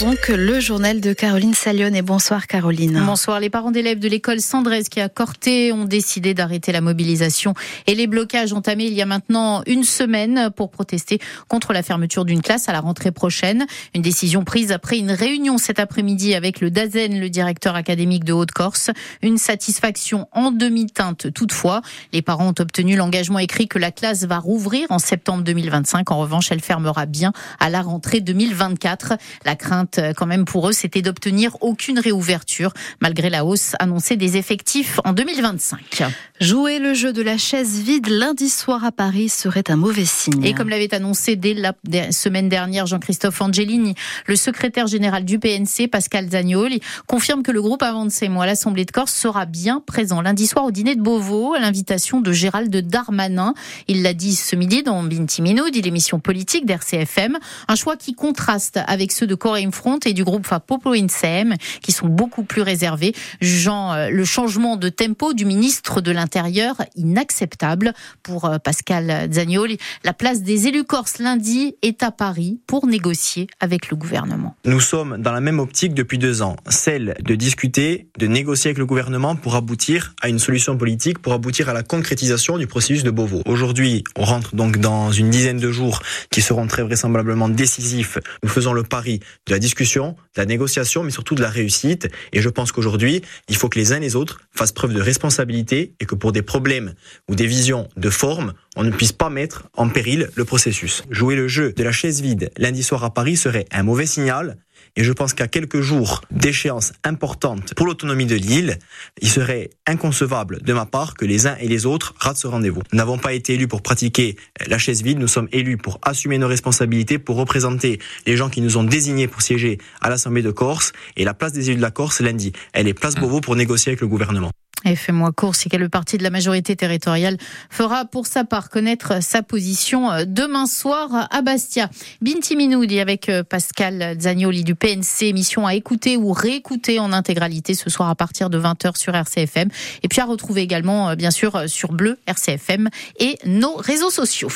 Donc le journal de Caroline Salion et bonsoir Caroline. Bonsoir. Les parents d'élèves de l'école Sandrez qui a Corté ont décidé d'arrêter la mobilisation et les blocages entamés il y a maintenant une semaine pour protester contre la fermeture d'une classe à la rentrée prochaine. Une décision prise après une réunion cet après-midi avec le DAZEN, le directeur académique de Haute-Corse. Une satisfaction en demi-teinte toutefois. Les parents ont obtenu l'engagement écrit que la classe va rouvrir en septembre 2025. En revanche, elle fermera bien à la rentrée 2024. La crainte, euh, quand même, pour eux, c'était d'obtenir aucune réouverture, malgré la hausse annoncée des effectifs en 2025. Jouer le jeu de la chaise vide lundi soir à Paris serait un mauvais signe. Et comme l'avait annoncé dès la semaine dernière Jean-Christophe Angelini, le secrétaire général du PNC, Pascal Zagnoli, confirme que le groupe Avancement à l'Assemblée de Corse sera bien présent lundi soir au dîner de Beauvau à l'invitation de Gérald Darmanin. Il l'a dit ce midi dans Binti dit l'émission politique d'RCFM. Un choix qui contraste avec ceux de Coréen Front et du groupe Fapopo Insem, qui sont beaucoup plus réservés, jugeant euh, le changement de tempo du ministre de l'Intérieur inacceptable. Pour euh, Pascal Zagnoli, la place des élus corses lundi est à Paris pour négocier avec le gouvernement. Nous sommes dans la même optique depuis deux ans, celle de discuter, de négocier avec le gouvernement pour aboutir à une solution politique, pour aboutir à la concrétisation du processus de Beauvau. Aujourd'hui, on rentre donc dans une dizaine de jours qui seront très vraisemblablement décisifs. Nous faisons le pari de la discussion, de la négociation, mais surtout de la réussite. Et je pense qu'aujourd'hui, il faut que les uns et les autres fassent preuve de responsabilité et que pour des problèmes ou des visions de forme, on ne puisse pas mettre en péril le processus. Jouer le jeu de la chaise vide lundi soir à Paris serait un mauvais signal. Et je pense qu'à quelques jours d'échéance importante pour l'autonomie de l'île, il serait inconcevable de ma part que les uns et les autres ratent ce rendez-vous. Nous n'avons pas été élus pour pratiquer la chaise vide, nous sommes élus pour assumer nos responsabilités, pour représenter les gens qui nous ont désignés pour siéger à l'Assemblée de Corse. Et la place des élus de la Corse, lundi, elle est place Beauvau pour négocier avec le gouvernement. Et fais-moi court, c'est le parti de la majorité territoriale fera pour sa part connaître sa position euh, demain soir à Bastia. Binti Minoudi avec euh, Pascal Zagnoli du PNC, émission à écouter ou réécouter en intégralité ce soir à partir de 20h sur RCFM. Et puis à retrouver également, euh, bien sûr, sur Bleu, RCFM et nos réseaux sociaux.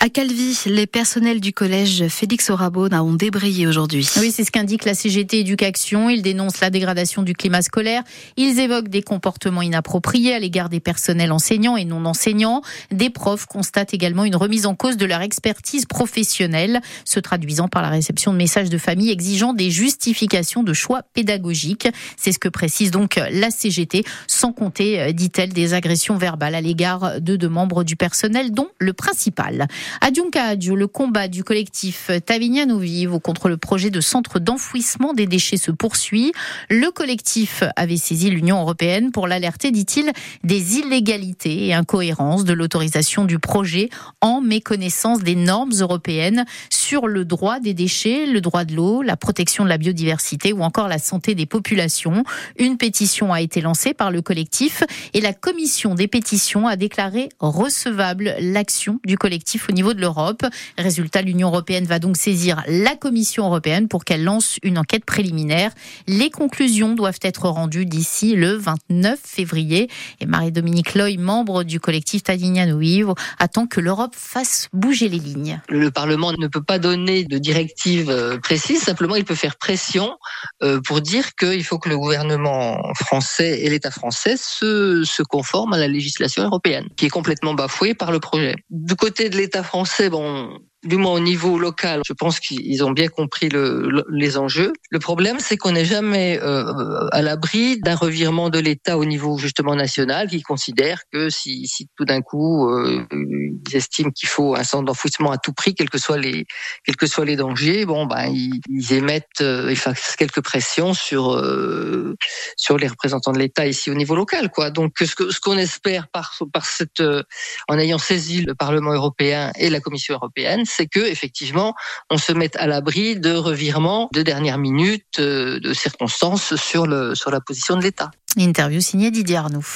À Calvi, les personnels du collège Félix Orabona ont débrayé aujourd'hui. Oui, c'est ce qu'indique la CGT Éducation. Ils dénoncent la dégradation du climat scolaire. Ils évoquent des comportements inappropriés à l'égard des personnels enseignants et non enseignants. Des profs constatent également une remise en cause de leur expertise professionnelle, se traduisant par la réception de messages de famille exigeant des justifications de choix pédagogiques. C'est ce que précise donc la CGT, sans compter, euh, dit-elle, des agressions verbales à l'égard de deux membres du personnel, dont le principal. À Adjunca le combat du collectif Tavignano Vivo contre le projet de centre d'enfouissement des déchets se poursuit. Le collectif avait saisi l'Union européenne pour l'alerter, dit-il, des illégalités et incohérences de l'autorisation du projet en méconnaissance des normes européennes le droit des déchets, le droit de l'eau, la protection de la biodiversité ou encore la santé des populations. Une pétition a été lancée par le collectif et la commission des pétitions a déclaré recevable l'action du collectif au niveau de l'Europe. Résultat, l'Union européenne va donc saisir la Commission européenne pour qu'elle lance une enquête préliminaire. Les conclusions doivent être rendues d'ici le 29 février. Et Marie-Dominique Loy, membre du collectif Tadignano attend que l'Europe fasse bouger les lignes. Le Parlement ne peut pas donner de directive euh, précise, simplement il peut faire pression euh, pour dire qu'il faut que le gouvernement français et l'État français se, se conforment à la législation européenne, qui est complètement bafouée par le projet. Du côté de l'État français, bon, du moins au niveau local, je pense qu'ils ont bien compris le, les enjeux. Le problème, c'est qu'on n'est jamais euh, à l'abri d'un revirement de l'État au niveau justement national, qui considère que si, si tout d'un coup euh, ils estiment qu'il faut un centre d'enfouissement à tout prix, quels que soient les quels que soient les dangers, bon ben ils, émettent, euh, ils fassent quelques pressions sur euh, sur les représentants de l'État ici au niveau local, quoi. Donc ce que ce qu'on espère par par cette euh, en ayant saisi le Parlement européen et la Commission européenne, c'est que effectivement on se mette à l'abri de revirements de dernière minute, euh, de circonstances sur le sur la position de l'État. Interview signée Didier Arnoux.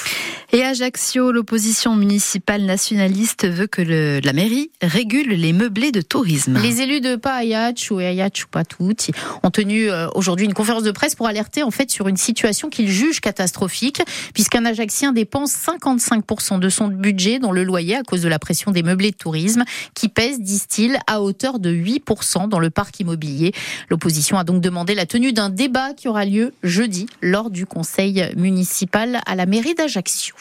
Et Ajaccio, l'opposition municipale nationaliste veut que le, la mairie régule les meublés de tourisme. Les élus de Paayach ou Ayach ou Patouti ont tenu euh, aujourd'hui une conférence de presse pour alerter en fait sur une situation qu'ils jugent catastrophique puisqu'un Ajaccien dépense 55% de son budget dans le loyer à cause de la pression des meublés de tourisme qui pèsent, disent-ils, à hauteur de 8% dans le parc immobilier. L'opposition a donc demandé la tenue d'un débat qui aura lieu jeudi lors du conseil municipal à la mairie d'Ajaccio.